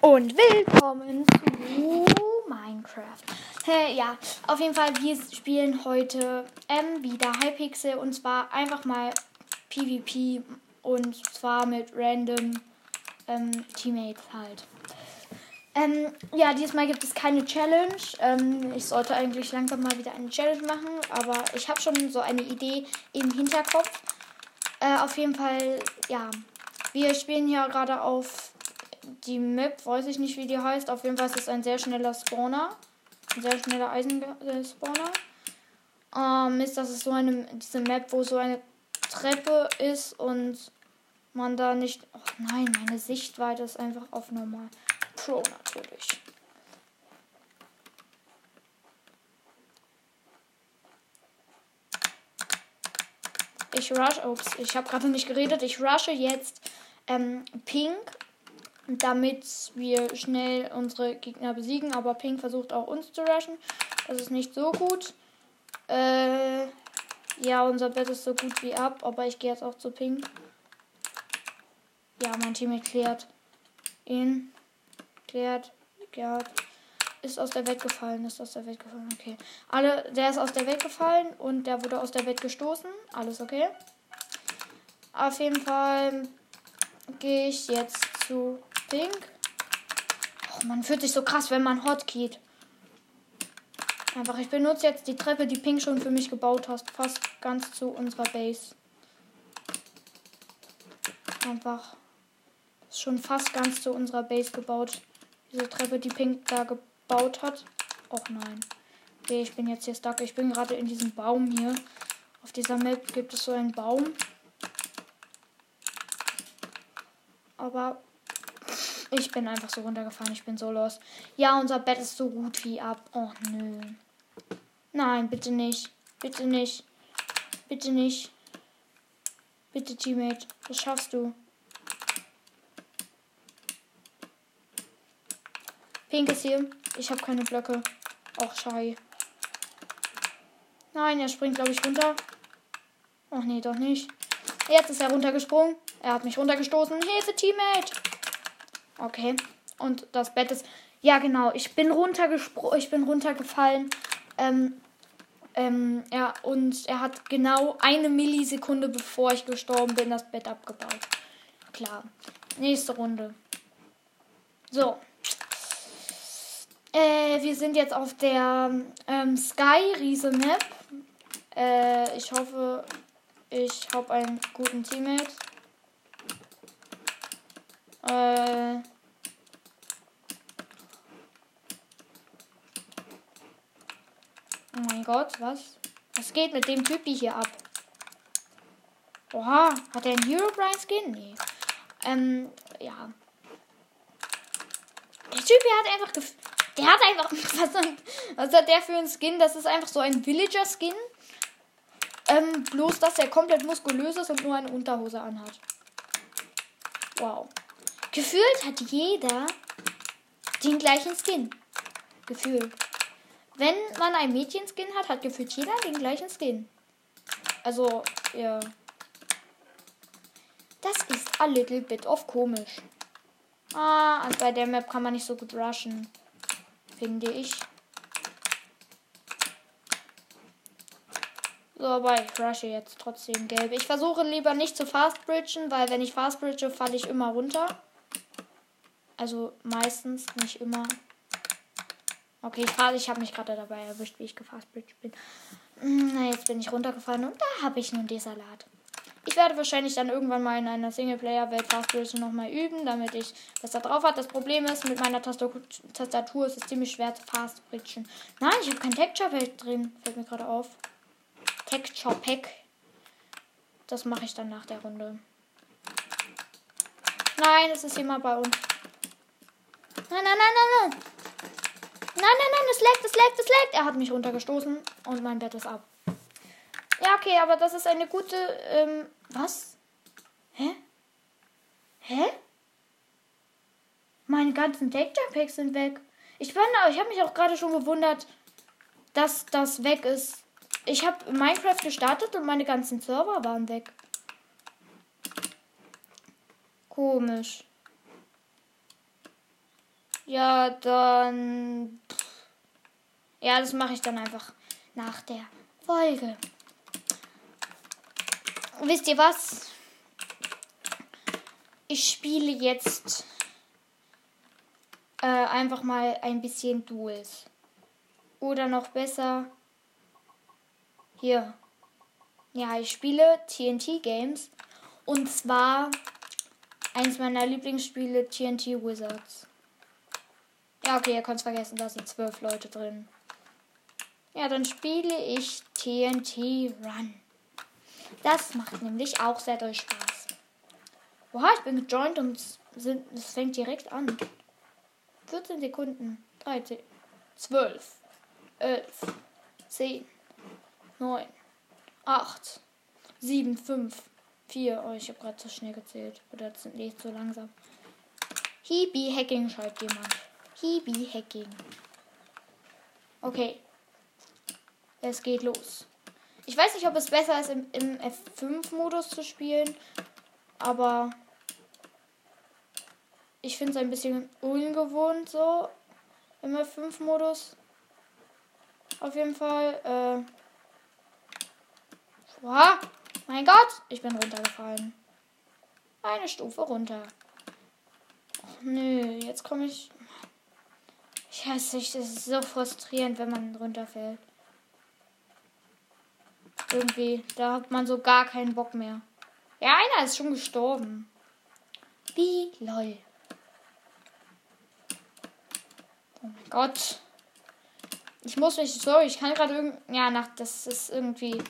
und willkommen zu Minecraft. Hey, ja, auf jeden Fall, wir spielen heute ähm, wieder Hypixel und zwar einfach mal PvP und zwar mit random ähm, Teammates halt. Ähm, ja, diesmal gibt es keine Challenge. Ähm, ich sollte eigentlich langsam mal wieder eine Challenge machen, aber ich habe schon so eine Idee im Hinterkopf. Äh, auf jeden Fall, ja. Wir spielen hier gerade auf die Map, weiß ich nicht, wie die heißt. Auf jeden Fall ist es ein sehr schneller Spawner. Ein sehr schneller Eisenspawner. Ähm, ist, das ist so eine, diese Map, wo so eine Treppe ist und man da nicht. Oh nein, meine Sichtweite ist einfach auf normal. Pro natürlich. Ich rush. Ups, ich habe gerade nicht geredet. Ich rushe jetzt ähm, Pink, damit wir schnell unsere Gegner besiegen. Aber Pink versucht auch uns zu rushen. Das ist nicht so gut. Äh, ja, unser Bett ist so gut wie ab. Aber ich gehe jetzt auch zu Pink. Ja, mein Team erklärt ihn. Klärt, klärt. Ist aus der Welt gefallen, ist aus der Welt gefallen. Okay. Alle, der ist aus der Welt gefallen und der wurde aus der Welt gestoßen. Alles okay. Auf jeden Fall gehe ich jetzt zu Pink. Oh, man fühlt sich so krass, wenn man Hotkeyt. Einfach, ich benutze jetzt die Treppe, die Pink schon für mich gebaut hat. Fast ganz zu unserer Base. Einfach. Ist schon fast ganz zu unserer Base gebaut. Diese Treppe, die Pink da gebaut hat. Och nein. Okay, ich bin jetzt hier stuck. Ich bin gerade in diesem Baum hier. Auf dieser Map gibt es so einen Baum. Aber ich bin einfach so runtergefahren. Ich bin so los. Ja, unser Bett ist so gut wie ab. Oh nö. Nein, bitte nicht. Bitte nicht. Bitte nicht. Bitte, Teammate. Das schaffst du. Pink ist hier. Ich habe keine Blöcke. Auch schei. Nein, er springt, glaube ich, runter. Ach nee, doch nicht. Jetzt ist er runtergesprungen. Er hat mich runtergestoßen. Hilfe, Teammate! Okay. Und das Bett ist. Ja, genau. Ich bin runtergesprungen. Ich bin runtergefallen. Ähm, ähm, ja, und er hat genau eine Millisekunde bevor ich gestorben bin, das Bett abgebaut. Klar. Nächste Runde. So. Äh, wir sind jetzt auf der ähm, Sky Riese Map. Äh, ich hoffe, ich habe einen guten Teammate. Äh. Oh mein Gott, was? Was geht mit dem Typi hier ab? Oha, hat er einen Hero Brian Skin? Nee. Ähm, ja. Der Typi hat einfach. Der hat einfach. Was, was hat der für einen Skin? Das ist einfach so ein Villager-Skin. Ähm, bloß, dass er komplett muskulös ist und nur eine Unterhose anhat. Wow. Gefühlt hat jeder den gleichen Skin. Gefühlt. Wenn man ein Mädchenskin hat, hat gefühlt jeder den gleichen Skin. Also, ja. Das ist a little bit of komisch. Ah, und bei der Map kann man nicht so gut rushen. Finde ich. So, aber ich rushe jetzt trotzdem gelb. Ich versuche lieber nicht zu fast bridgen, weil wenn ich fast bridge, falle ich immer runter. Also meistens, nicht immer. Okay, ich, ich habe mich gerade dabei erwischt, wie ich gefastbridged bin. Hm, na, jetzt bin ich runtergefallen und da habe ich nun Desalat. Ich werde wahrscheinlich dann irgendwann mal in einer Singleplayer-Welt Fastbridge nochmal üben, damit ich da drauf habe. Das Problem ist, mit meiner Tastatur ist es ziemlich schwer zu fastbridgen. Nein, ich habe kein Texture Pack drin. Fällt mir gerade auf. Texture Pack. Das mache ich dann nach der Runde. Nein, es ist jemand bei uns. Nein, nein, nein, nein, nein. Nein, nein, nein, es leckt, es leckt, es leckt. Er hat mich runtergestoßen und mein Bett ist ab. Ja, okay, aber das ist eine gute. Ähm, was? Hä? Hä? Meine ganzen Texture Packs sind weg. Ich bin, ich habe mich auch gerade schon gewundert, dass das weg ist. Ich habe Minecraft gestartet und meine ganzen Server waren weg. Komisch. Ja, dann. Ja, das mache ich dann einfach nach der Folge. Wisst ihr was? Ich spiele jetzt äh, einfach mal ein bisschen Duels. Oder noch besser. Hier. Ja, ich spiele TNT Games. Und zwar eins meiner Lieblingsspiele TNT Wizards. Ja, okay, ihr könnt es vergessen, da sind zwölf Leute drin. Ja, dann spiele ich TNT Run. Das macht nämlich auch sehr doll Spaß. Oha, ich bin gejoint und es fängt direkt an. 14 Sekunden. 13, 12, 11, 10, 9, 8, 7, 5, 4. Oh, ich habe gerade zu schnell gezählt. Oder nicht zu langsam. Hibi Hacking schreibt jemand. Hibi Hacking. Okay. Es geht los. Ich weiß nicht, ob es besser ist, im, im F5-Modus zu spielen. Aber ich finde es ein bisschen ungewohnt so im F5-Modus. Auf jeden Fall. Äh Wow, mein Gott, ich bin runtergefallen. Eine Stufe runter. Och, nö, jetzt komme ich. Weiß nicht, das ist so frustrierend, wenn man runterfällt. Irgendwie, da hat man so gar keinen Bock mehr. Ja, einer ist schon gestorben. Wie lol. Oh mein Gott. Ich muss mich, sorry, ich kann gerade irgendwie, ja, nach, das ist irgendwie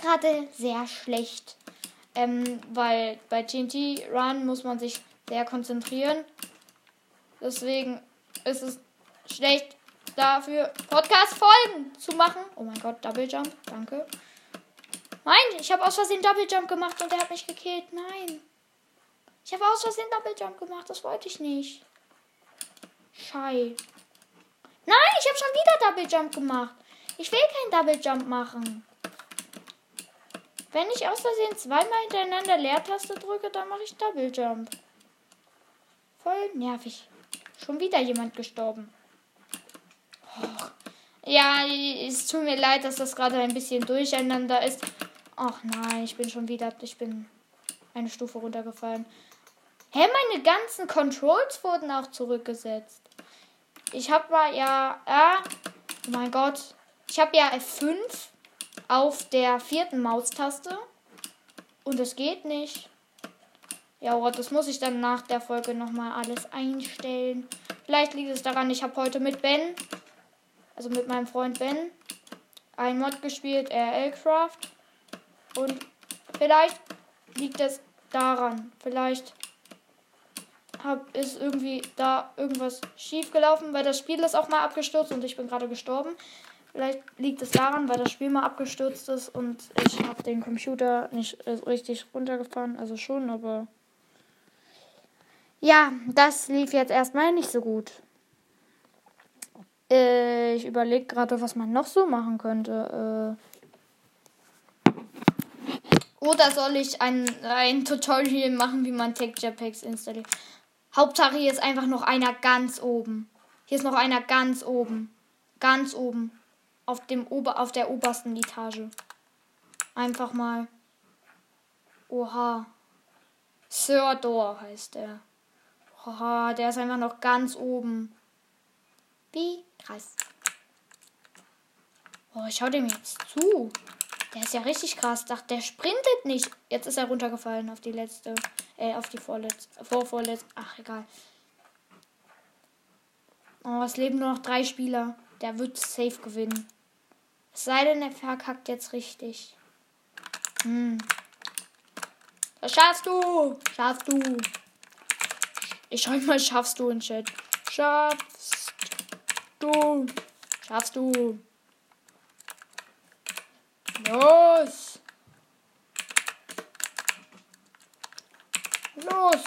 gerade sehr schlecht. Ähm, weil bei TNT Run muss man sich sehr konzentrieren. Deswegen ist es schlecht dafür, Podcast-Folgen zu machen. Oh mein Gott, Double Jump, danke. Nein, ich habe aus Versehen Double Jump gemacht und er hat mich gekillt. Nein. Ich habe aus Versehen Double Jump gemacht, das wollte ich nicht. Schei. Nein, ich habe schon wieder Double Jump gemacht. Ich will kein Double Jump machen. Wenn ich aus Versehen zweimal hintereinander Leertaste drücke, dann mache ich Double Jump. Voll nervig. Schon wieder jemand gestorben. Ja, es tut mir leid, dass das gerade ein bisschen durcheinander ist. Ach nein, ich bin schon wieder. Ich bin eine Stufe runtergefallen. Hä, meine ganzen Controls wurden auch zurückgesetzt. Ich habe ja. ja oh mein Gott. Ich habe ja F5 auf der vierten Maustaste. Und es geht nicht. Ja, oh, das muss ich dann nach der Folge nochmal alles einstellen. Vielleicht liegt es daran, ich habe heute mit Ben, also mit meinem Freund Ben, ein Mod gespielt, RL-Craft. Und vielleicht liegt es daran. Vielleicht hab, ist irgendwie da irgendwas schief gelaufen, weil das Spiel ist auch mal abgestürzt und ich bin gerade gestorben. Vielleicht liegt es daran, weil das Spiel mal abgestürzt ist und ich habe den Computer nicht richtig runtergefahren. Also schon, aber. Ja, das lief jetzt erstmal nicht so gut. Äh, ich überlege gerade, was man noch so machen könnte. Äh, oder soll ich ein, ein Tutorial machen, wie man Tech Jetpacks installiert? Hauptsache hier ist einfach noch einer ganz oben. Hier ist noch einer ganz oben. Ganz oben auf dem Ober auf der obersten Etage. Einfach mal. Oha. Sir Door heißt er. Oha, der ist einfach noch ganz oben. Wie krass. Oh, ich schau dem jetzt zu. Der ist ja richtig krass. Dachte, der sprintet nicht. Jetzt ist er runtergefallen auf die letzte. Äh, auf die vorletzte. Vorvorletzte. Ach, egal. Oh, es leben nur noch drei Spieler. Der wird safe gewinnen. Es sei denn, er verkackt jetzt richtig. Hm. Das schaffst du. Schaffst du. Ich schreibe mal, schaffst du in Chat. Schaffst du. Schaffst du. Los. Los.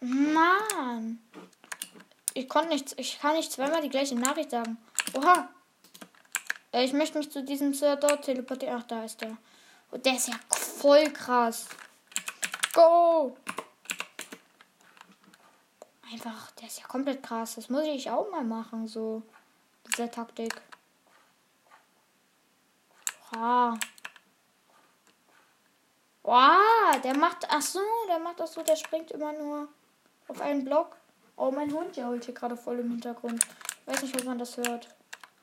Mann. Ich konnte nichts. Ich kann nicht zweimal die gleiche Nachricht sagen. Oha. Ich möchte mich zu diesem dort teleportieren. Ach, da ist der. Und der ist ja voll krass. Go! Einfach, der ist ja komplett krass. Das muss ich auch mal machen, so. Diese Taktik. Ah. Wow, der macht. Ach so, der macht das so, der springt immer nur auf einen Block. Oh, mein Hund jault hier gerade voll im Hintergrund. Ich weiß nicht, ob man das hört.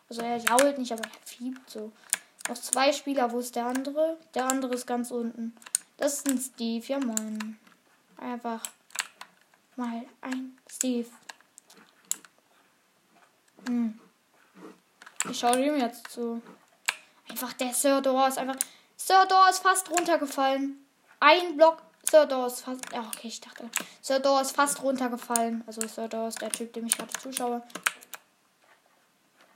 Also er jault nicht, aber er fiebt so. Noch zwei Spieler. Wo ist der andere? Der andere ist ganz unten. Das ist ein Steve. Ja, moin. Einfach mal ein Steve. Hm. Ich schaue ihm jetzt zu. Einfach der Sir Dor ist einfach. Sir Dor ist fast runtergefallen. Ein Block. Sir Dor ist fast. Ja, okay, ich dachte. Sir Dor ist fast runtergefallen. Also Sir Dor ist der Typ, dem ich gerade zuschaue.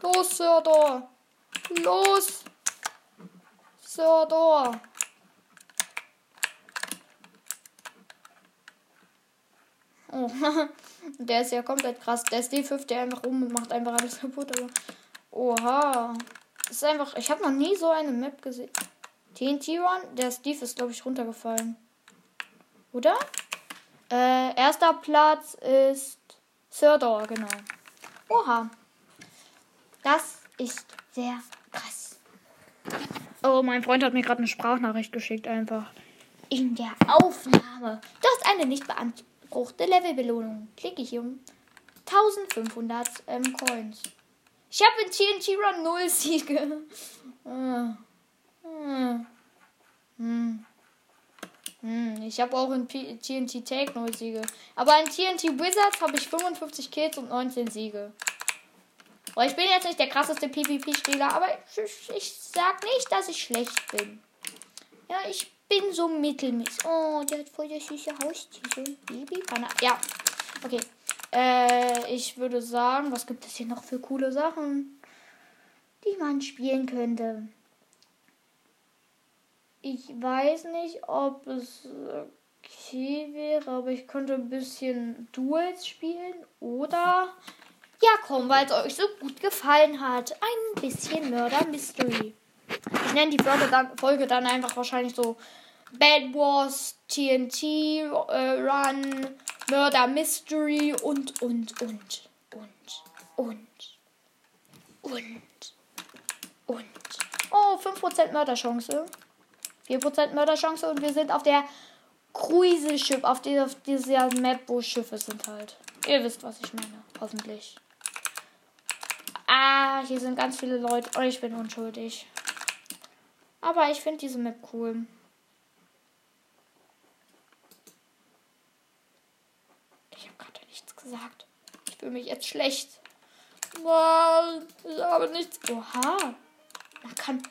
Los, Sir Dor. Los. Sir Dor. Oh, der ist ja komplett krass. Der ist D5, der einfach rum und macht einfach alles kaputt. Aber oha. Das ist einfach. Ich habe noch nie so eine Map gesehen. TNT Run, der Steve ist, glaube ich, runtergefallen. Oder? Äh, erster Platz ist Sir Door, genau. Oha. Das ist sehr krass. Oh, mein Freund hat mir gerade eine Sprachnachricht geschickt, einfach. In der Aufnahme. Du hast eine nicht beanspruchte Levelbelohnung. Klicke ich um 1500 ähm, Coins. Ich habe in TNT Run 0 Siege. Hm. Hm. Hm. Ich habe auch in P TNT Take 0 Siege. Aber in TNT Wizards habe ich 55 Kills und 19 Siege. Oh, ich bin jetzt nicht der krasseste PvP-Spieler, aber ich, ich, sag nicht, dass ich schlecht bin. Ja, ich bin so mittelmäßig. Oh, der hat voll das süße Haustier. Baby Ja, okay. Äh, ich würde sagen, was gibt es hier noch für coole Sachen, die man spielen könnte? Ich weiß nicht, ob es okay wäre, aber ich könnte ein bisschen Duels spielen oder ja, komm, weil es euch so gut gefallen hat, ein bisschen Murder Mystery. Ich nenne die Folge dann, Folge dann einfach wahrscheinlich so Bad Wars, TNT, äh, Run, Murder Mystery und, und, und, und, und, und, und. Oh, 5% Mörderchance. 4% Mörderchance und wir sind auf der Cruise-Schiff, auf, die, auf dieser Map, wo Schiffe sind halt. Ihr wisst, was ich meine. Hoffentlich. Ah, hier sind ganz viele Leute. Oh, ich bin unschuldig. Aber ich finde diese Map cool. Ich habe gerade nichts gesagt. Ich fühle mich jetzt schlecht. Mann, ich habe nichts. Oha. Man kann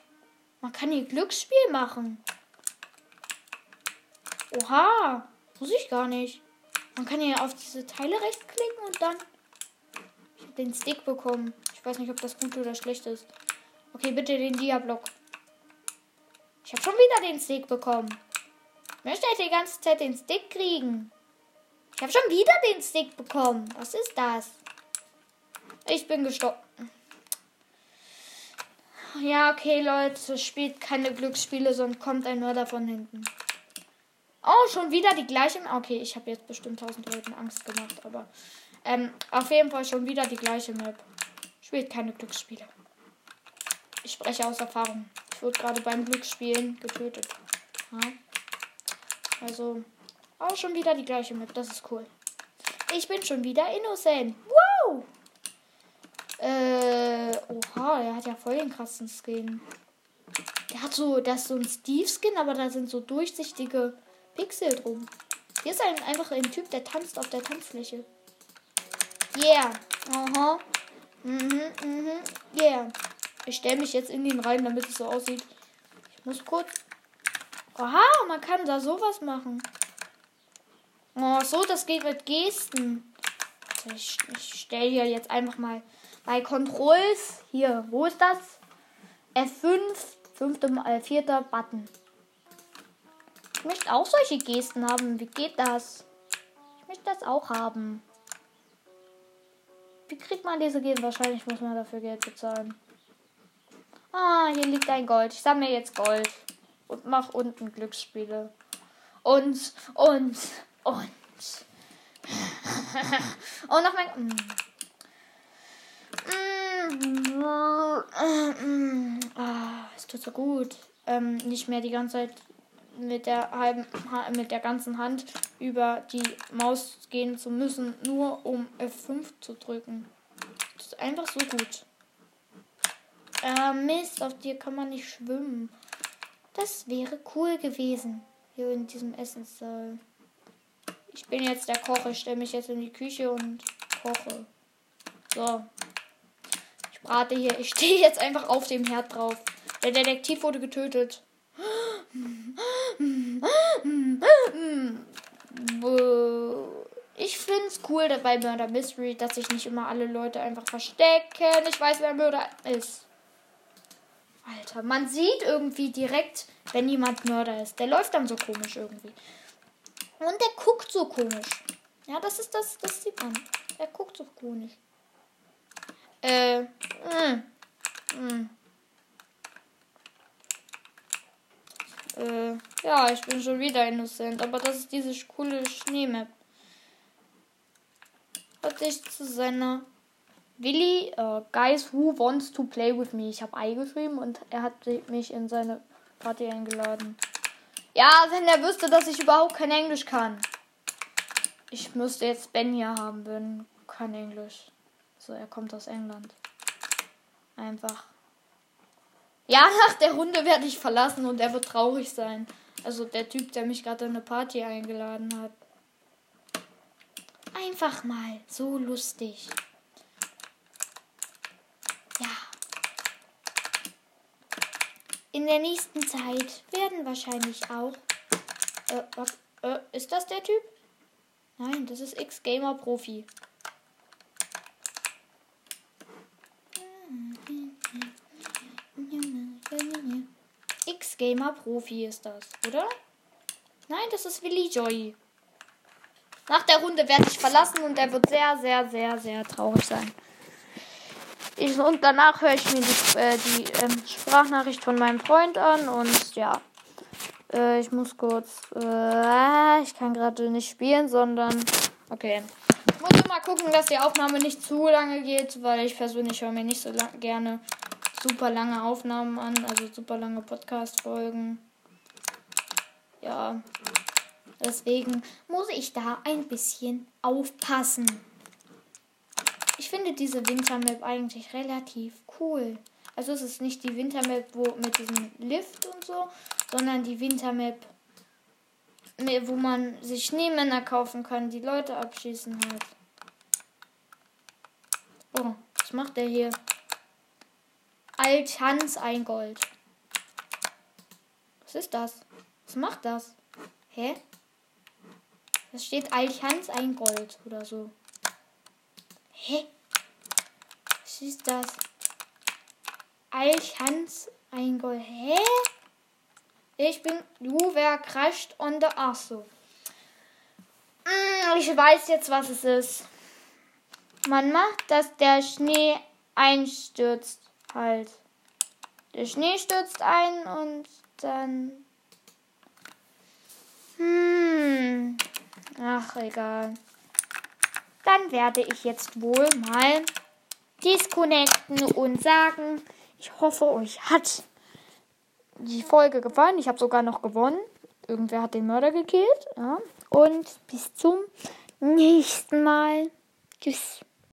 man kann hier Glücksspiel machen. Oha. Muss ich gar nicht. Man kann hier auf diese Teile rechtsklicken und dann. Ich habe den Stick bekommen. Ich weiß nicht, ob das gut oder schlecht ist. Okay, bitte den Dia-Block. Ich habe schon wieder den Stick bekommen. Ich möchte halt die ganze Zeit den Stick kriegen. Ich habe schon wieder den Stick bekommen. Was ist das? Ich bin gestorben. Ja, okay, Leute, spielt keine Glücksspiele, sonst kommt ein Mörder von hinten. Oh, schon wieder die gleiche. Okay, ich habe jetzt bestimmt tausend Leuten Angst gemacht, aber ähm, auf jeden Fall schon wieder die gleiche Map. Spielt keine Glücksspiele. Ich spreche aus Erfahrung. Wurde gerade beim Glücksspielen getötet. Ja. Also, auch schon wieder die gleiche Map. Das ist cool. Ich bin schon wieder innocent. Wow! Äh, oha, er hat ja voll den krassen Skin. Der hat so, das ist so ein Steve-Skin, aber da sind so durchsichtige Pixel drum. Hier ist ein, einfach ein Typ, der tanzt auf der Tanzfläche. Yeah. Aha. Mhm, mhm. Yeah. Ich stelle mich jetzt in den rein, damit es so aussieht. Ich muss kurz. Oha, man kann da sowas machen. Oh, so, das geht mit Gesten. Ich, ich stelle hier jetzt einfach mal bei Controls, hier, wo ist das? F5, fünfte, äh, vierter Button. Ich möchte auch solche Gesten haben. Wie geht das? Ich möchte das auch haben. Wie kriegt man diese Gesten? Wahrscheinlich muss man dafür Geld bezahlen. Ah, hier liegt ein Gold. Ich sammle jetzt Gold. Und mach unten Glücksspiele. Und, und, und. oh, noch mein. Mm. Mm. Ah, es tut so gut. Ähm, nicht mehr die ganze Zeit mit der halben mit der ganzen Hand über die Maus gehen zu müssen, nur um F5 zu drücken. Das ist einfach so gut. Äh, Mist, auf dir kann man nicht schwimmen. Das wäre cool gewesen. Hier in diesem Essenssaal. Ich bin jetzt der Koch. Ich stelle mich jetzt in die Küche und koche. So. Ich brate hier. Ich stehe jetzt einfach auf dem Herd drauf. Der Detektiv wurde getötet. Ich finde es cool bei Murder Mystery, dass sich nicht immer alle Leute einfach verstecken. Ich weiß, wer Mörder ist. Alter, man sieht irgendwie direkt, wenn jemand Mörder ist. Der läuft dann so komisch irgendwie. Und der guckt so komisch. Ja, das ist das, das sieht man. Er guckt so komisch. Äh, mh, mm, mh. Mm. Äh, ja, ich bin schon wieder innocent, aber das ist diese coole Schneemap. Hat sich zu seiner Willi, uh, Guys Who Wants to Play with Me. Ich habe I geschrieben und er hat mich in seine Party eingeladen. Ja, wenn er wüsste, dass ich überhaupt kein Englisch kann. Ich müsste jetzt Ben hier haben, wenn kein Englisch. So, er kommt aus England. Einfach. Ja, nach der Runde werde ich verlassen und er wird traurig sein. Also der Typ, der mich gerade in eine Party eingeladen hat. Einfach mal so lustig. In der nächsten Zeit werden wahrscheinlich auch. Äh, was, äh, ist das der Typ? Nein, das ist X-Gamer Profi. X-Gamer Profi ist das, oder? Nein, das ist Willy Joy. Nach der Runde werde ich verlassen und er wird sehr, sehr, sehr, sehr traurig sein. Und danach höre ich mir die, äh, die ähm, Sprachnachricht von meinem Freund an und ja. Äh, ich muss kurz. Äh, ich kann gerade nicht spielen, sondern. Okay. Ich muss mal gucken, dass die Aufnahme nicht zu lange geht, weil ich persönlich höre mir nicht so lang, gerne super lange Aufnahmen an, also super lange Podcast-Folgen. Ja. Deswegen muss ich da ein bisschen aufpassen. Ich finde diese Wintermap eigentlich relativ cool. Also es ist nicht die Wintermap wo, mit diesem Lift und so, sondern die Wintermap, wo man sich Schneemänner kaufen kann, die Leute abschießen halt. Oh, was macht der hier? Althans ein Gold. Was ist das? Was macht das? Hä? Das steht Althans ein Gold oder so. Hä? Was ist das? Alchans ein Gold. Hä? Ich bin. Du, wer crasht on the. Ach. Hm, ich weiß jetzt, was es ist. Man macht, dass der Schnee einstürzt. Halt. Der Schnee stürzt ein und dann. Hm. Ach, egal. Dann werde ich jetzt wohl mal disconnecten und sagen, ich hoffe, euch hat die Folge gefallen. Ich habe sogar noch gewonnen. Irgendwer hat den Mörder gekillt. Ja. Und bis zum nächsten Mal. Tschüss.